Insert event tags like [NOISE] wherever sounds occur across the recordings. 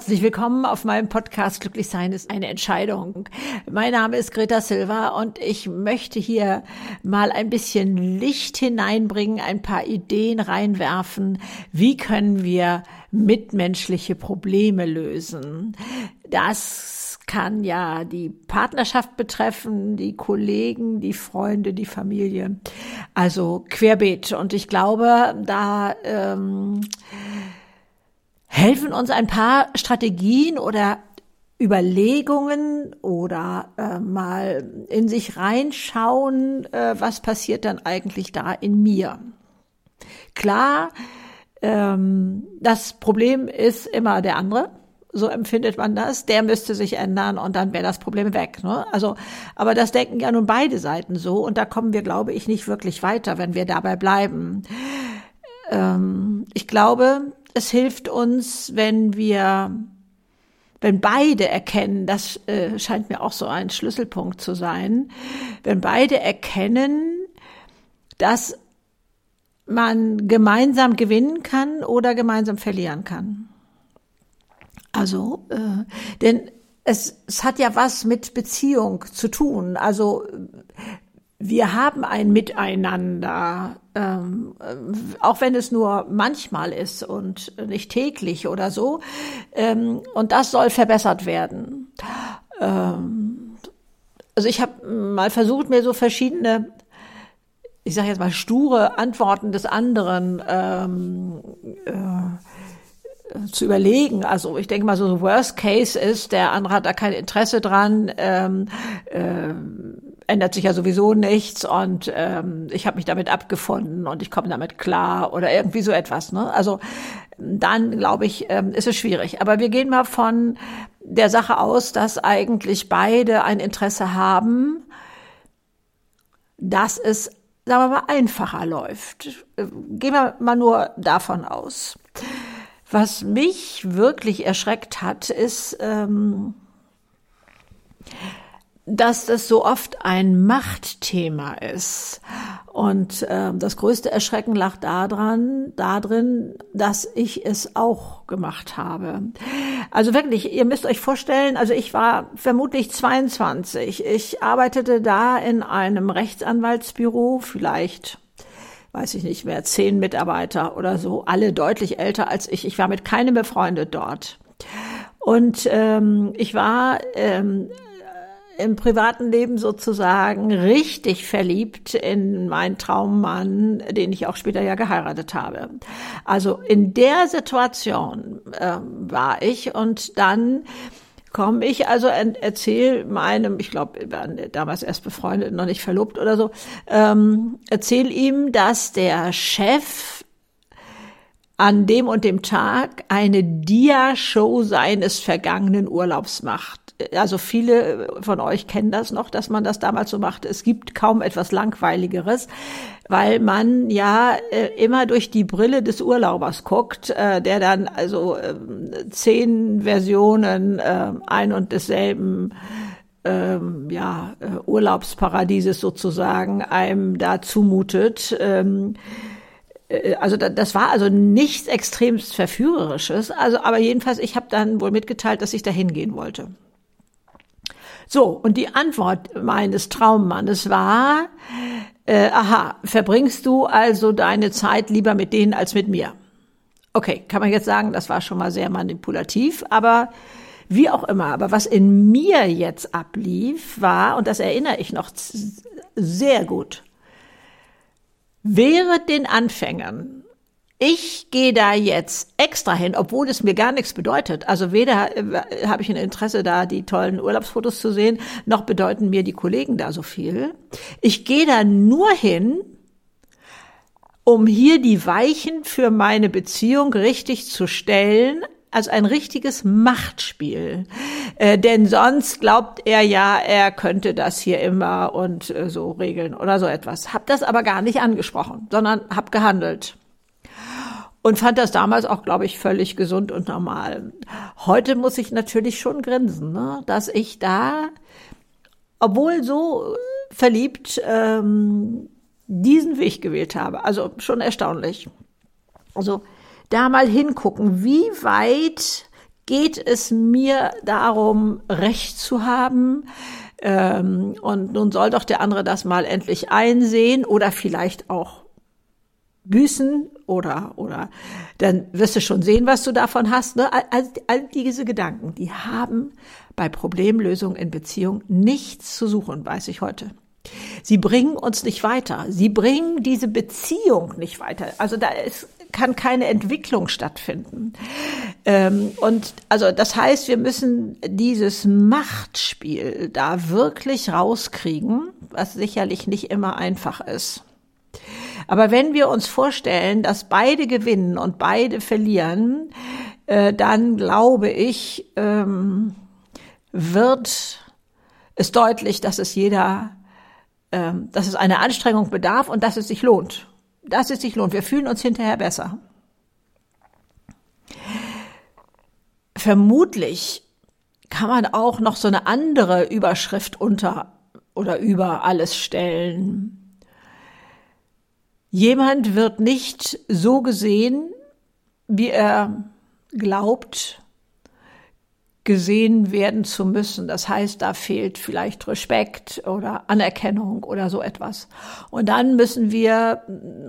Herzlich willkommen auf meinem Podcast Glücklich sein ist eine Entscheidung. Mein Name ist Greta Silva und ich möchte hier mal ein bisschen Licht hineinbringen, ein paar Ideen reinwerfen. Wie können wir mitmenschliche Probleme lösen? Das kann ja die Partnerschaft betreffen, die Kollegen, die Freunde, die Familie. Also querbeet. Und ich glaube, da ähm, helfen uns ein paar Strategien oder Überlegungen oder äh, mal in sich reinschauen, äh, was passiert dann eigentlich da in mir. Klar, ähm, das Problem ist immer der andere. So empfindet man das. Der müsste sich ändern und dann wäre das Problem weg. Ne? Also, aber das denken ja nun beide Seiten so und da kommen wir, glaube ich, nicht wirklich weiter, wenn wir dabei bleiben. Ähm, ich glaube, es hilft uns, wenn wir, wenn beide erkennen, das äh, scheint mir auch so ein Schlüsselpunkt zu sein, wenn beide erkennen, dass man gemeinsam gewinnen kann oder gemeinsam verlieren kann. Also, äh, denn es, es hat ja was mit Beziehung zu tun. Also wir haben ein Miteinander, ähm, auch wenn es nur manchmal ist und nicht täglich oder so. Ähm, und das soll verbessert werden. Ähm, also ich habe mal versucht, mir so verschiedene, ich sage jetzt mal sture Antworten des anderen ähm, äh, zu überlegen. Also ich denke mal, so Worst Case ist, der andere hat da kein Interesse dran. Ändert sich ja sowieso nichts und ähm, ich habe mich damit abgefunden und ich komme damit klar oder irgendwie so etwas. Ne? Also dann glaube ich, ähm, ist es schwierig. Aber wir gehen mal von der Sache aus, dass eigentlich beide ein Interesse haben, dass es, sagen wir mal, einfacher läuft. Gehen wir mal nur davon aus. Was mich wirklich erschreckt hat, ist, ähm, dass das so oft ein Machtthema ist. Und äh, das größte Erschrecken lag daran, darin, dass ich es auch gemacht habe. Also wirklich, ihr müsst euch vorstellen, also ich war vermutlich 22. Ich arbeitete da in einem Rechtsanwaltsbüro, vielleicht weiß ich nicht mehr, zehn Mitarbeiter oder so, alle deutlich älter als ich. Ich war mit keinem befreundet dort. Und ähm, ich war ähm, im privaten Leben sozusagen richtig verliebt in meinen Traummann, den ich auch später ja geheiratet habe. Also in der Situation äh, war ich und dann komme ich also erzähl meinem, ich glaube, wir waren damals erst befreundet, noch nicht verlobt oder so, ähm, erzähl ihm, dass der Chef an dem und dem Tag eine Dia-Show seines vergangenen Urlaubs macht also viele von euch kennen das noch, dass man das damals so machte. Es gibt kaum etwas Langweiligeres, weil man ja äh, immer durch die Brille des Urlaubers guckt, äh, der dann also äh, zehn Versionen äh, ein und desselben ähm, ja, Urlaubsparadieses sozusagen einem da zumutet. Ähm, äh, also das war also nichts extremst verführerisches. Also aber jedenfalls, ich habe dann wohl mitgeteilt, dass ich da hingehen wollte. So, und die Antwort meines Traummannes war, äh, aha, verbringst du also deine Zeit lieber mit denen als mit mir? Okay, kann man jetzt sagen, das war schon mal sehr manipulativ, aber wie auch immer. Aber was in mir jetzt ablief, war, und das erinnere ich noch sehr gut, wäre den Anfängern ich gehe da jetzt extra hin, obwohl es mir gar nichts bedeutet. Also weder äh, habe ich ein Interesse da, die tollen Urlaubsfotos zu sehen, noch bedeuten mir die Kollegen da so viel. Ich gehe da nur hin, um hier die Weichen für meine Beziehung richtig zu stellen, also ein richtiges Machtspiel. Äh, denn sonst glaubt er ja, er könnte das hier immer und äh, so regeln oder so etwas. Hab das aber gar nicht angesprochen, sondern hab gehandelt und fand das damals auch, glaube ich, völlig gesund und normal. Heute muss ich natürlich schon grinsen, ne? dass ich da, obwohl so verliebt, ähm, diesen Weg gewählt habe. Also schon erstaunlich. Also da mal hingucken, wie weit geht es mir darum, Recht zu haben? Ähm, und nun soll doch der andere das mal endlich einsehen oder vielleicht auch büßen oder, oder dann wirst du schon sehen, was du davon hast. Ne? All, all diese Gedanken, die haben bei Problemlösung in Beziehung nichts zu suchen, weiß ich heute. Sie bringen uns nicht weiter. Sie bringen diese Beziehung nicht weiter. Also da ist, kann keine Entwicklung stattfinden. Ähm, und also das heißt, wir müssen dieses Machtspiel da wirklich rauskriegen, was sicherlich nicht immer einfach ist. Aber wenn wir uns vorstellen, dass beide gewinnen und beide verlieren, äh, dann glaube ich, ähm, wird es deutlich, dass es jeder ähm, dass es eine Anstrengung bedarf und dass es sich lohnt. Dass es sich lohnt. Wir fühlen uns hinterher besser. Vermutlich kann man auch noch so eine andere Überschrift unter oder über alles stellen. Jemand wird nicht so gesehen, wie er glaubt, gesehen werden zu müssen. Das heißt, da fehlt vielleicht Respekt oder Anerkennung oder so etwas. Und dann müssen wir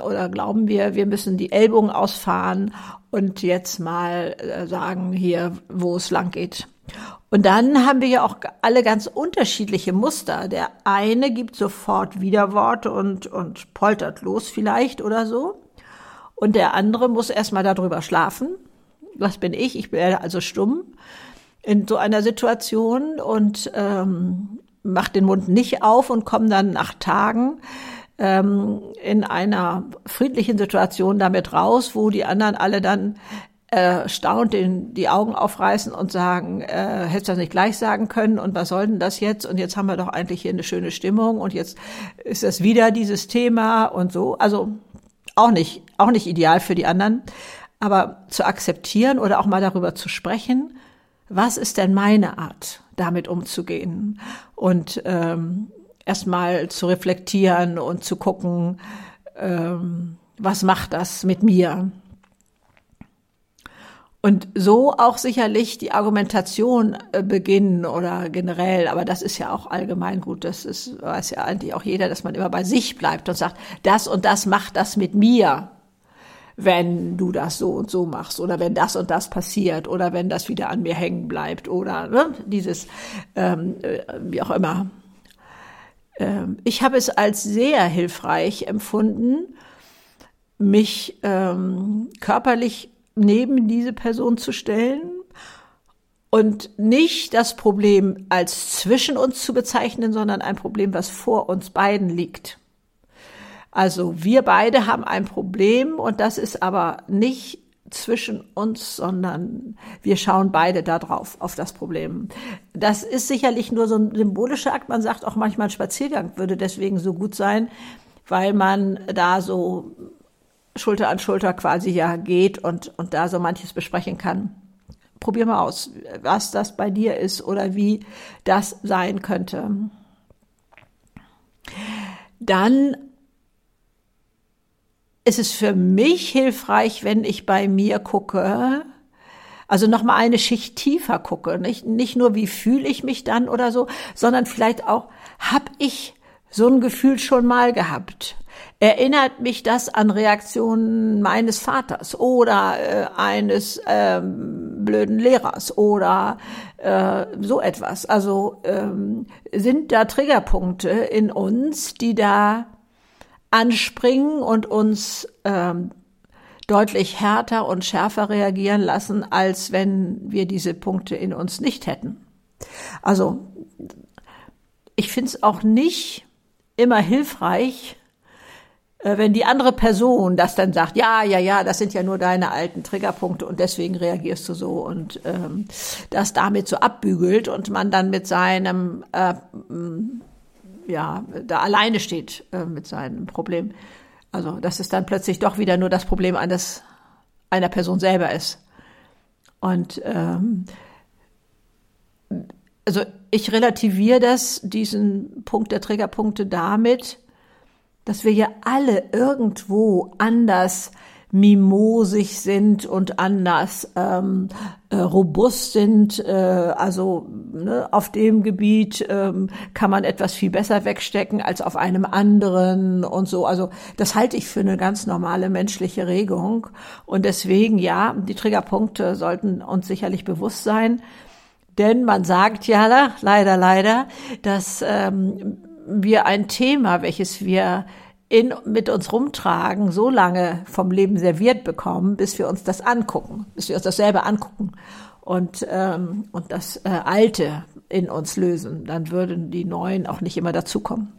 oder glauben wir, wir müssen die Ellbogen ausfahren und jetzt mal äh, sagen hier, wo es lang geht. Und dann haben wir ja auch alle ganz unterschiedliche Muster. Der eine gibt sofort Widerworte und, und poltert los vielleicht oder so. Und der andere muss erstmal darüber schlafen. Was bin ich? Ich bin also stumm in so einer Situation und ähm, macht den Mund nicht auf und komme dann nach Tagen ähm, in einer friedlichen Situation damit raus, wo die anderen alle dann erstaunt den, die Augen aufreißen und sagen, äh, hättest du das nicht gleich sagen können und was soll denn das jetzt? Und jetzt haben wir doch eigentlich hier eine schöne Stimmung und jetzt ist das wieder dieses Thema und so. Also auch nicht, auch nicht ideal für die anderen. Aber zu akzeptieren oder auch mal darüber zu sprechen, was ist denn meine Art, damit umzugehen? Und ähm, erstmal zu reflektieren und zu gucken, ähm, was macht das mit mir? Und so auch sicherlich die Argumentation äh, beginnen oder generell, aber das ist ja auch allgemein gut, das ist, weiß ja eigentlich auch jeder, dass man immer bei sich bleibt und sagt, das und das macht das mit mir wenn du das so und so machst oder wenn das und das passiert oder wenn das wieder an mir hängen bleibt oder ne, dieses, ähm, äh, wie auch immer. Ähm, ich habe es als sehr hilfreich empfunden, mich ähm, körperlich neben diese Person zu stellen und nicht das Problem als zwischen uns zu bezeichnen, sondern ein Problem, was vor uns beiden liegt. Also wir beide haben ein Problem und das ist aber nicht zwischen uns, sondern wir schauen beide da drauf, auf das Problem. Das ist sicherlich nur so ein symbolischer Akt. Man sagt auch manchmal, ein Spaziergang würde deswegen so gut sein, weil man da so Schulter an Schulter quasi ja geht und, und da so manches besprechen kann. Probier mal aus, was das bei dir ist oder wie das sein könnte. Dann ist es für mich hilfreich, wenn ich bei mir gucke, also noch mal eine Schicht tiefer gucke, nicht nicht nur wie fühle ich mich dann oder so, sondern vielleicht auch habe ich so ein Gefühl schon mal gehabt. Erinnert mich das an Reaktionen meines Vaters oder äh, eines ähm, blöden Lehrers oder äh, so etwas? Also ähm, sind da Triggerpunkte in uns, die da anspringen und uns ähm, deutlich härter und schärfer reagieren lassen, als wenn wir diese Punkte in uns nicht hätten. Also ich finde es auch nicht immer hilfreich, äh, wenn die andere Person das dann sagt, ja, ja, ja, das sind ja nur deine alten Triggerpunkte und deswegen reagierst du so und ähm, das damit so abbügelt und man dann mit seinem äh, ja, da alleine steht äh, mit seinem Problem. Also, dass es dann plötzlich doch wieder nur das Problem eines, einer Person selber ist. Und ähm, also ich relativiere das, diesen Punkt der Triggerpunkte damit, dass wir ja alle irgendwo anders mimosig sind und anders ähm, äh, robust sind. Äh, also ne, auf dem Gebiet ähm, kann man etwas viel besser wegstecken als auf einem anderen und so. Also das halte ich für eine ganz normale menschliche Regung. Und deswegen, ja, die Triggerpunkte sollten uns sicherlich bewusst sein. Denn man sagt ja leider, leider, dass ähm, wir ein Thema, welches wir in, mit uns rumtragen, so lange vom Leben serviert bekommen, bis wir uns das angucken, bis wir uns das selber angucken und, ähm, und das äh, Alte in uns lösen. Dann würden die Neuen auch nicht immer dazukommen.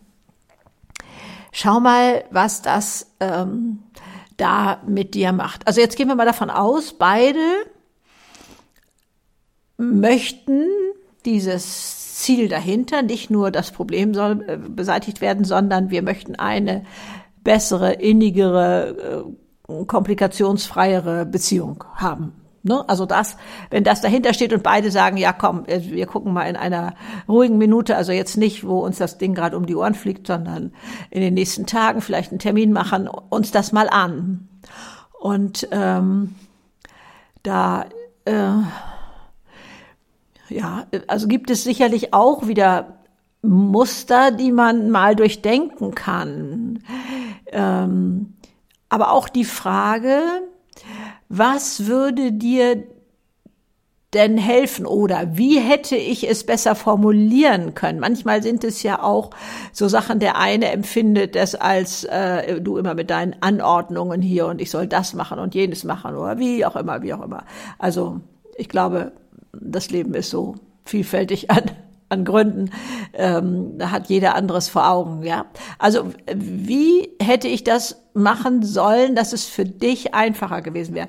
Schau mal, was das ähm, da mit dir macht. Also jetzt gehen wir mal davon aus, beide möchten dieses Ziel dahinter. Nicht nur das Problem soll äh, beseitigt werden, sondern wir möchten eine bessere, innigere, äh, komplikationsfreiere Beziehung haben. Ne? Also das, wenn das dahinter steht und beide sagen, ja komm, äh, wir gucken mal in einer ruhigen Minute, also jetzt nicht, wo uns das Ding gerade um die Ohren fliegt, sondern in den nächsten Tagen vielleicht einen Termin machen, uns das mal an. Und ähm, da äh, ja, also gibt es sicherlich auch wieder Muster, die man mal durchdenken kann. Ähm, aber auch die Frage, was würde dir denn helfen oder wie hätte ich es besser formulieren können? Manchmal sind es ja auch so Sachen, der eine empfindet das als äh, du immer mit deinen Anordnungen hier und ich soll das machen und jenes machen oder wie auch immer, wie auch immer. Also ich glaube, das Leben ist so vielfältig [LAUGHS] an, an Gründen. Ähm, da hat jeder anderes vor Augen, ja. Also wie hätte ich das machen sollen, dass es für dich einfacher gewesen wäre?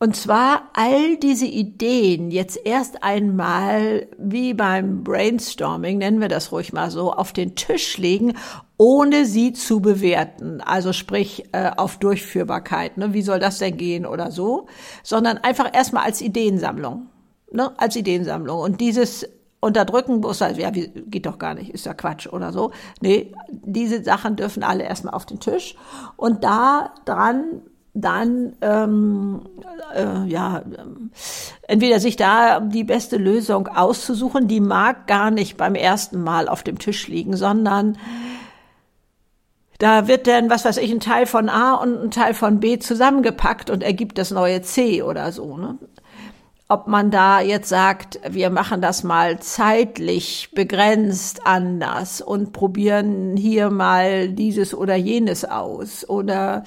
Und zwar all diese Ideen jetzt erst einmal wie beim Brainstorming, nennen wir das ruhig mal so, auf den Tisch legen, ohne sie zu bewerten. Also sprich äh, auf Durchführbarkeit, ne? wie soll das denn gehen oder so, sondern einfach erstmal als Ideensammlung ne, als Ideensammlung. Und dieses Unterdrücken, wo es ja, wie, geht doch gar nicht, ist ja Quatsch oder so. Nee, diese Sachen dürfen alle erstmal auf den Tisch. Und da dran dann ähm, äh, ja entweder sich da die beste Lösung auszusuchen, die mag gar nicht beim ersten Mal auf dem Tisch liegen, sondern da wird dann, was weiß ich, ein Teil von A und ein Teil von B zusammengepackt und ergibt das neue C oder so. Ne? Ob man da jetzt sagt, wir machen das mal zeitlich begrenzt anders und probieren hier mal dieses oder jenes aus oder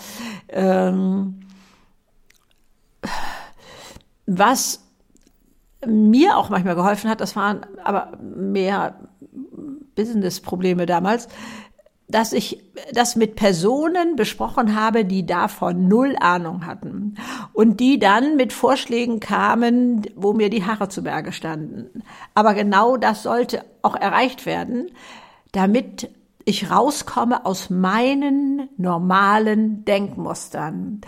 ähm, was mir auch manchmal geholfen hat, das waren aber mehr Business-Probleme damals, dass ich das mit Personen besprochen habe, die davon null Ahnung hatten und die dann mit Vorschlägen kamen, wo mir die Haare zu Berge standen. Aber genau das sollte auch erreicht werden, damit ich rauskomme aus meinen normalen Denkmustern.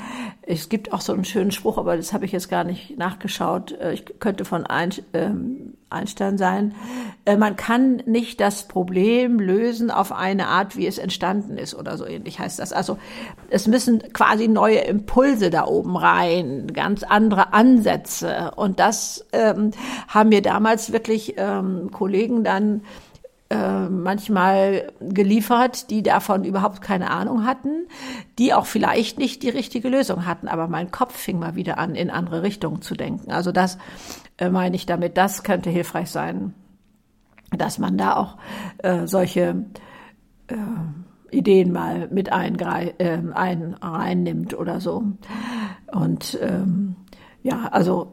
Es gibt auch so einen schönen Spruch, aber das habe ich jetzt gar nicht nachgeschaut. Äh, ich könnte von ähm, Einstein sein. Äh, man kann nicht das Problem lösen auf eine Art, wie es entstanden ist oder so ähnlich heißt das. Also es müssen quasi neue Impulse da oben rein, ganz andere Ansätze. Und das ähm, haben mir damals wirklich ähm, Kollegen dann äh, manchmal geliefert, die davon überhaupt keine Ahnung hatten, die auch vielleicht nicht die richtige Lösung hatten. Aber mein Kopf fing mal wieder an, in andere Richtungen zu denken. Also das äh, meine ich damit, das könnte hilfreich sein, dass man da auch äh, solche äh, Ideen mal mit eingreif, äh, ein, reinnimmt oder so. Und ähm, ja, also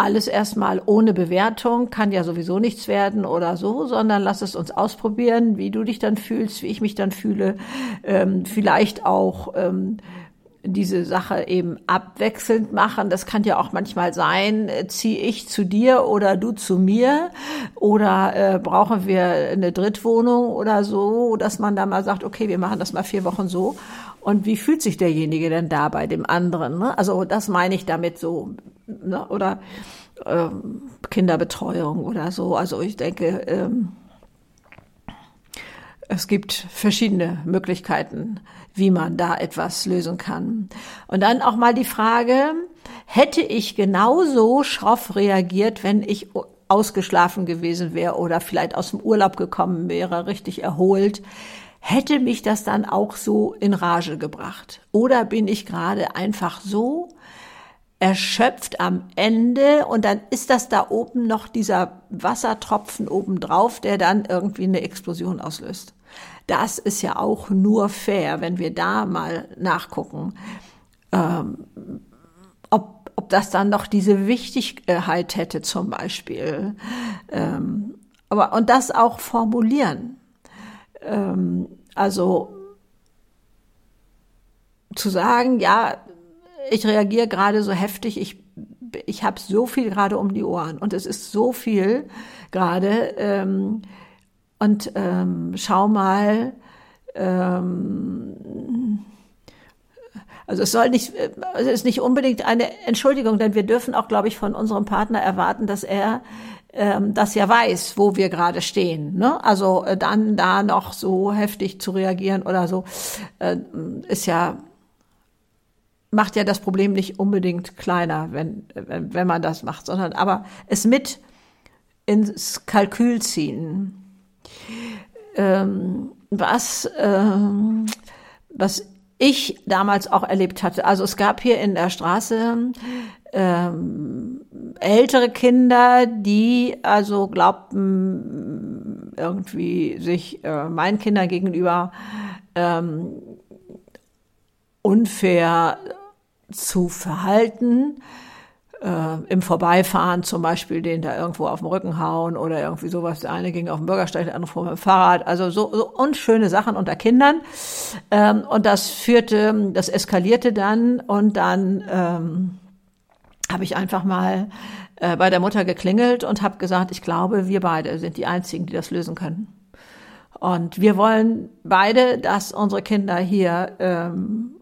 alles erstmal ohne Bewertung, kann ja sowieso nichts werden oder so, sondern lass es uns ausprobieren, wie du dich dann fühlst, wie ich mich dann fühle, ähm, vielleicht auch ähm, diese Sache eben abwechselnd machen. Das kann ja auch manchmal sein, äh, ziehe ich zu dir oder du zu mir oder äh, brauchen wir eine Drittwohnung oder so, dass man da mal sagt, okay, wir machen das mal vier Wochen so. Und wie fühlt sich derjenige denn da bei dem anderen? Ne? Also das meine ich damit so. Ne? Oder ähm, Kinderbetreuung oder so. Also ich denke, ähm, es gibt verschiedene Möglichkeiten, wie man da etwas lösen kann. Und dann auch mal die Frage, hätte ich genauso schroff reagiert, wenn ich ausgeschlafen gewesen wäre oder vielleicht aus dem Urlaub gekommen wäre, richtig erholt, hätte mich das dann auch so in Rage gebracht? Oder bin ich gerade einfach so erschöpft am Ende und dann ist das da oben noch dieser Wassertropfen obendrauf, der dann irgendwie eine Explosion auslöst. Das ist ja auch nur fair, wenn wir da mal nachgucken, ähm, ob, ob das dann noch diese Wichtigkeit hätte zum Beispiel. Ähm, aber, und das auch formulieren. Ähm, also zu sagen, ja, ich reagiere gerade so heftig, ich, ich habe so viel gerade um die Ohren und es ist so viel gerade. Ähm, und ähm, schau mal, ähm, also es soll nicht, es ist nicht unbedingt eine Entschuldigung, denn wir dürfen auch, glaube ich, von unserem Partner erwarten, dass er ähm, das ja weiß, wo wir gerade stehen. Ne? Also äh, dann da noch so heftig zu reagieren oder so, äh, ist ja macht ja das Problem nicht unbedingt kleiner, wenn, wenn, wenn man das macht, sondern aber es mit ins Kalkül ziehen. Ähm, was, ähm, was ich damals auch erlebt hatte. Also es gab hier in der Straße ähm, ältere Kinder, die also glaubten, irgendwie sich äh, meinen Kindern gegenüber ähm, unfair zu verhalten. Äh, Im Vorbeifahren zum Beispiel den da irgendwo auf dem Rücken hauen oder irgendwie sowas. Der eine ging auf dem Bürgersteig, der andere fuhr mit dem Fahrrad. Also so, so unschöne Sachen unter Kindern. Ähm, und das führte, das eskalierte dann und dann ähm, habe ich einfach mal äh, bei der Mutter geklingelt und habe gesagt, ich glaube, wir beide sind die Einzigen, die das lösen können. Und wir wollen beide, dass unsere Kinder hier ähm,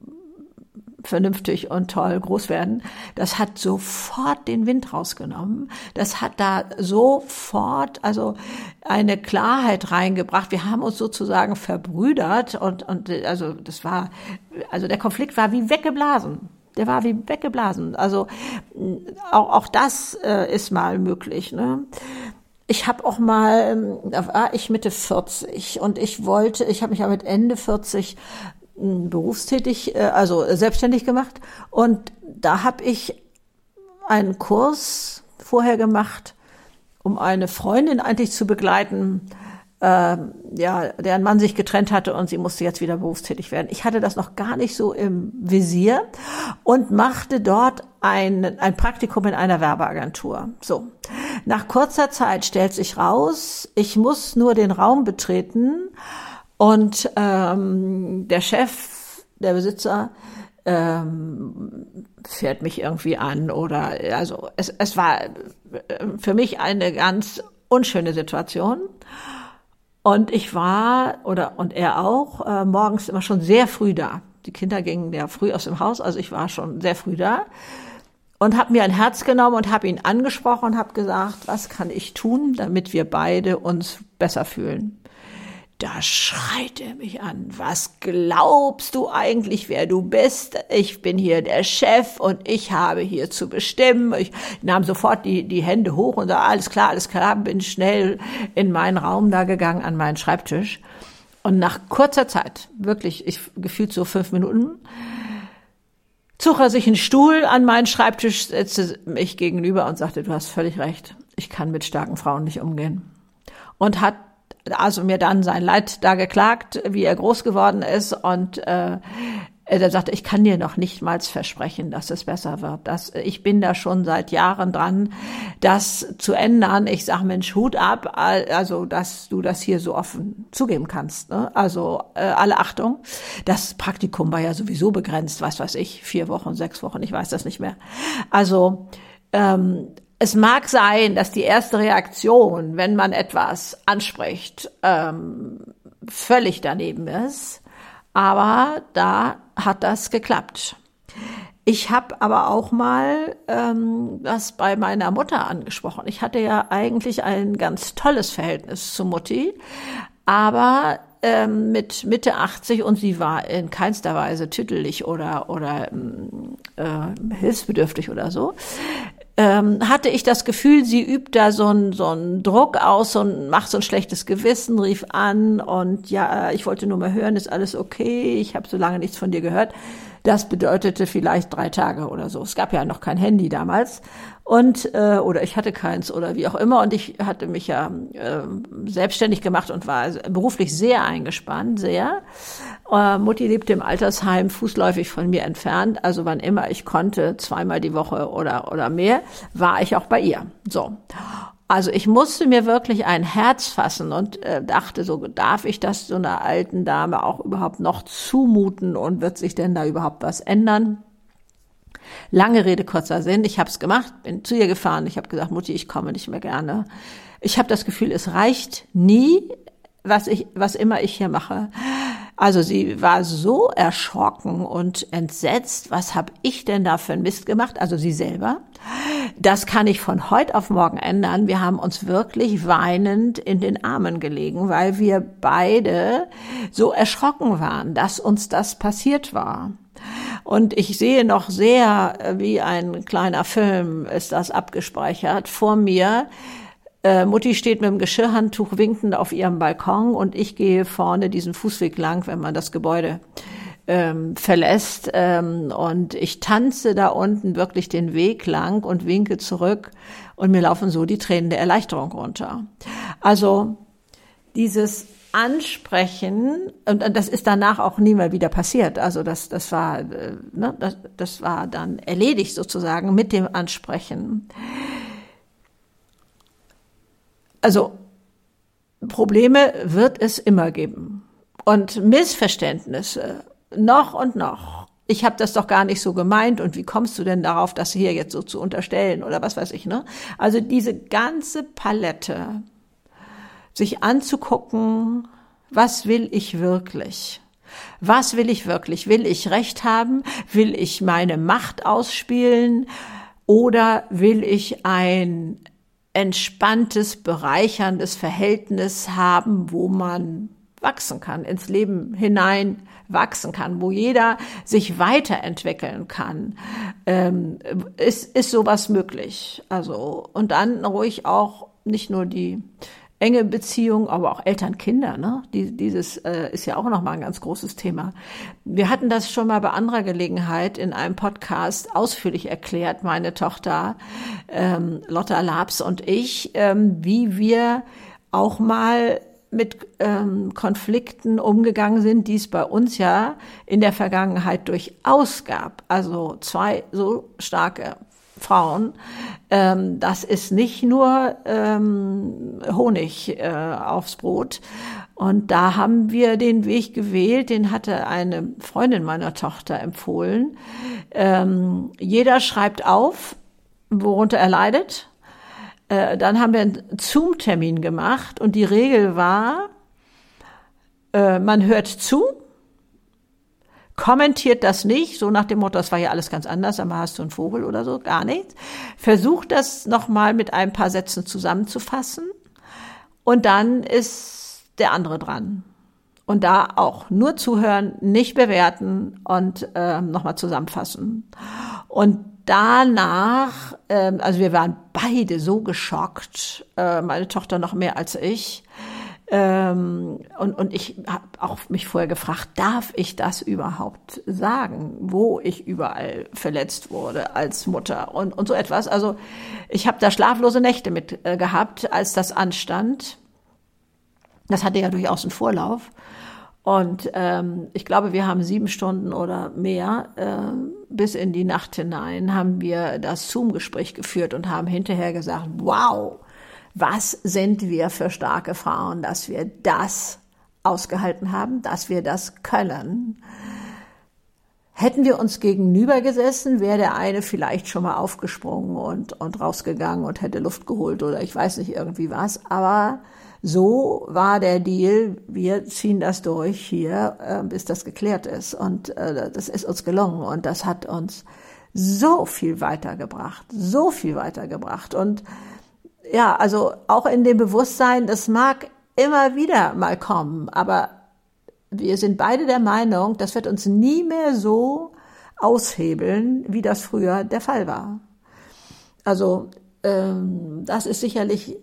vernünftig und toll groß werden. Das hat sofort den Wind rausgenommen. Das hat da sofort also eine Klarheit reingebracht. Wir haben uns sozusagen verbrüdert und, und also das war, also der Konflikt war wie weggeblasen. Der war wie weggeblasen. Also auch, auch das äh, ist mal möglich. Ne? Ich habe auch mal, da war ich Mitte 40 und ich wollte, ich habe mich ja mit Ende 40 berufstätig, äh, also selbstständig gemacht. Und da habe ich einen Kurs vorher gemacht, um eine Freundin eigentlich zu begleiten, äh, ja, deren Mann sich getrennt hatte und sie musste jetzt wieder berufstätig werden. Ich hatte das noch gar nicht so im Visier und machte dort ein, ein Praktikum in einer Werbeagentur. So. Nach kurzer Zeit stellt sich raus, ich muss nur den Raum betreten und ähm, der Chef, der Besitzer, ähm, fährt mich irgendwie an oder also es, es war äh, für mich eine ganz unschöne Situation. Und ich war, oder und er auch, äh, morgens immer schon sehr früh da. Die Kinder gingen ja früh aus dem Haus, also ich war schon sehr früh da und habe mir ein Herz genommen und habe ihn angesprochen und habe gesagt, was kann ich tun, damit wir beide uns besser fühlen. Da schreit er mich an. Was glaubst du eigentlich, wer du bist? Ich bin hier der Chef und ich habe hier zu bestimmen. Ich nahm sofort die, die Hände hoch und sah, alles klar, alles klar, bin schnell in meinen Raum da gegangen, an meinen Schreibtisch. Und nach kurzer Zeit, wirklich, ich gefühlt so fünf Minuten, zog er sich einen Stuhl an meinen Schreibtisch, setzte mich gegenüber und sagte, du hast völlig recht. Ich kann mit starken Frauen nicht umgehen. Und hat also mir dann sein Leid da geklagt, wie er groß geworden ist und äh, er sagte, ich kann dir noch nicht mal versprechen, dass es besser wird. Das, ich bin da schon seit Jahren dran, das zu ändern. Ich sage, Mensch, Hut ab, also dass du das hier so offen zugeben kannst. Ne? Also äh, alle Achtung. Das Praktikum war ja sowieso begrenzt, was weiß ich, vier Wochen, sechs Wochen, ich weiß das nicht mehr. Also ähm, es mag sein, dass die erste Reaktion, wenn man etwas anspricht, ähm, völlig daneben ist, aber da hat das geklappt. Ich habe aber auch mal ähm, das bei meiner Mutter angesprochen. Ich hatte ja eigentlich ein ganz tolles Verhältnis zu Mutti, aber ähm, mit Mitte 80 und sie war in keinster Weise tüdelig oder, oder äh, hilfsbedürftig oder so, ähm, hatte ich das Gefühl, sie übt da so einen so einen Druck aus und macht so ein schlechtes Gewissen, rief an und ja, ich wollte nur mal hören, ist alles okay, ich habe so lange nichts von dir gehört. Das bedeutete vielleicht drei Tage oder so. Es gab ja noch kein Handy damals und äh, oder ich hatte keins oder wie auch immer und ich hatte mich ja äh, selbstständig gemacht und war beruflich sehr eingespannt, sehr. Äh, Mutti lebte im Altersheim fußläufig von mir entfernt, also wann immer ich konnte, zweimal die Woche oder oder mehr, war ich auch bei ihr. So. Also ich musste mir wirklich ein Herz fassen und äh, dachte so, darf ich das so einer alten Dame auch überhaupt noch zumuten und wird sich denn da überhaupt was ändern? Lange Rede, kurzer Sinn. Ich habe es gemacht, bin zu ihr gefahren. Ich habe gesagt, Mutti, ich komme nicht mehr gerne. Ich habe das Gefühl, es reicht nie, was ich, was immer ich hier mache. Also sie war so erschrocken und entsetzt. Was habe ich denn da für ein Mist gemacht? Also sie selber. Das kann ich von heute auf morgen ändern. Wir haben uns wirklich weinend in den Armen gelegen, weil wir beide so erschrocken waren, dass uns das passiert war. Und ich sehe noch sehr, äh, wie ein kleiner Film ist das abgespeichert, vor mir. Äh, Mutti steht mit dem Geschirrhandtuch winkend auf ihrem Balkon und ich gehe vorne diesen Fußweg lang, wenn man das Gebäude ähm, verlässt. Ähm, und ich tanze da unten wirklich den Weg lang und winke zurück und mir laufen so die Tränen der Erleichterung runter. Also dieses ansprechen und das ist danach auch nie mehr wieder passiert. Also das, das war, äh, ne, das, das war dann erledigt sozusagen mit dem Ansprechen. Also Probleme wird es immer geben und Missverständnisse noch und noch. Ich habe das doch gar nicht so gemeint und wie kommst du denn darauf, das hier jetzt so zu unterstellen oder was weiß ich, ne? Also diese ganze Palette sich anzugucken, was will ich wirklich? Was will ich wirklich? Will ich Recht haben? Will ich meine Macht ausspielen? Oder will ich ein entspanntes, bereicherndes Verhältnis haben, wo man wachsen kann, ins Leben hinein wachsen kann, wo jeder sich weiterentwickeln kann, ähm, ist, ist sowas möglich. Also, und dann ruhig auch nicht nur die enge Beziehung, aber auch Eltern-Kinder, ne? Die, dieses äh, ist ja auch nochmal ein ganz großes Thema. Wir hatten das schon mal bei anderer Gelegenheit in einem Podcast ausführlich erklärt, meine Tochter ähm, Lotta Labs und ich, ähm, wie wir auch mal mit ähm, Konflikten umgegangen sind, die es bei uns ja in der Vergangenheit durchaus gab. Also zwei so starke Frauen. Ähm, das ist nicht nur ähm, Honig äh, aufs Brot. Und da haben wir den Weg gewählt, den hatte eine Freundin meiner Tochter empfohlen. Ähm, jeder schreibt auf, worunter er leidet. Äh, dann haben wir einen Zoom-Termin gemacht und die Regel war, äh, man hört zu, kommentiert das nicht, so nach dem Motto, das war ja alles ganz anders, aber hast du einen Vogel oder so, gar nichts. Versucht das nochmal mit ein paar Sätzen zusammenzufassen und dann ist der andere dran. Und da auch nur zuhören, nicht bewerten und äh, nochmal zusammenfassen. Und danach, äh, also wir waren beide so geschockt, äh, meine Tochter noch mehr als ich, ähm, und, und ich habe auch mich vorher gefragt, darf ich das überhaupt sagen, wo ich überall verletzt wurde als Mutter und, und so etwas. Also ich habe da schlaflose Nächte mit äh, gehabt, als das anstand. Das hatte ja durchaus einen Vorlauf. Und ähm, ich glaube, wir haben sieben Stunden oder mehr äh, bis in die Nacht hinein haben wir das Zoom-Gespräch geführt und haben hinterher gesagt, wow, was sind wir für starke Frauen, dass wir das ausgehalten haben, dass wir das können. Hätten wir uns gegenüber gesessen, wäre der eine vielleicht schon mal aufgesprungen und, und rausgegangen und hätte Luft geholt oder ich weiß nicht irgendwie was. Aber so war der Deal, wir ziehen das durch hier, äh, bis das geklärt ist. Und äh, das ist uns gelungen und das hat uns so viel weitergebracht, so viel weitergebracht. Und ja, also auch in dem Bewusstsein, das mag immer wieder mal kommen, aber wir sind beide der Meinung, das wird uns nie mehr so aushebeln, wie das früher der Fall war. Also ähm, das ist sicherlich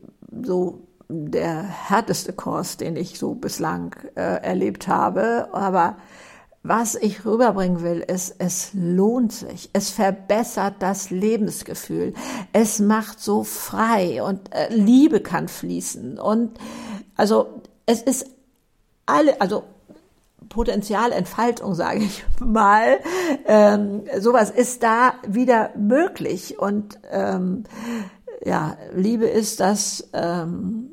so der härteste Kurs, den ich so bislang äh, erlebt habe. Aber was ich rüberbringen will, ist, es lohnt sich. Es verbessert das Lebensgefühl. Es macht so frei und äh, Liebe kann fließen. Und also es ist alle, also Potenzialentfaltung, [LAUGHS] sage ich mal. Ähm, sowas ist da wieder möglich. Und ähm, ja, Liebe ist das ähm,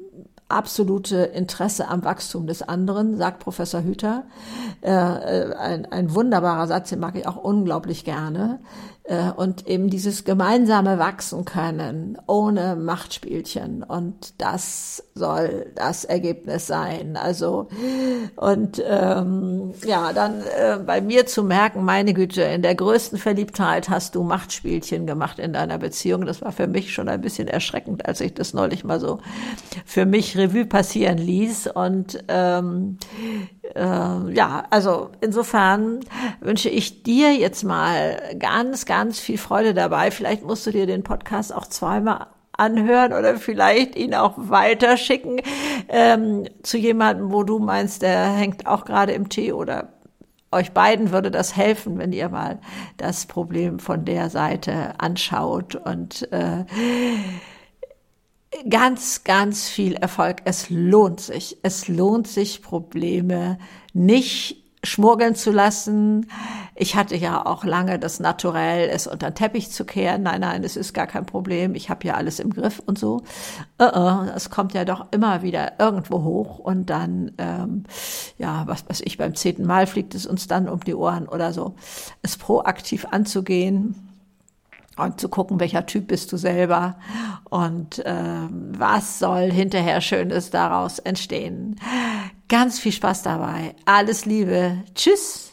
absolute Interesse am Wachstum des anderen, sagt Professor Hüter. Äh, äh, ein, ein wunderbarer Satz, den mag ich auch unglaublich gerne. Äh, und eben dieses gemeinsame Wachsen können ohne Machtspielchen. Und das soll das Ergebnis sein. Also, und ähm, ja, dann äh, bei mir zu merken, meine Güte, in der größten Verliebtheit hast du Machtspielchen gemacht in deiner Beziehung. Das war für mich schon ein bisschen erschreckend, als ich das neulich mal so für mich Revue passieren ließ. Und ähm, äh, ja, also insofern wünsche ich dir jetzt mal ganz, ganz viel Freude dabei. Vielleicht musst du dir den Podcast auch zweimal anhören oder vielleicht ihn auch weiterschicken ähm, zu jemandem, wo du meinst, der hängt auch gerade im Tee oder euch beiden würde das helfen, wenn ihr mal das Problem von der Seite anschaut und äh, ganz, ganz viel Erfolg. Es lohnt sich. Es lohnt sich, Probleme nicht schmuggeln zu lassen. Ich hatte ja auch lange das Naturell, es unter den Teppich zu kehren. Nein, nein, es ist gar kein Problem. Ich habe ja alles im Griff und so. Uh -uh, es kommt ja doch immer wieder irgendwo hoch und dann, ähm, ja, was weiß ich, beim zehnten Mal fliegt es uns dann um die Ohren oder so. Es proaktiv anzugehen und zu gucken, welcher Typ bist du selber und äh, was soll hinterher Schönes daraus entstehen. Ganz viel Spaß dabei. Alles Liebe. Tschüss.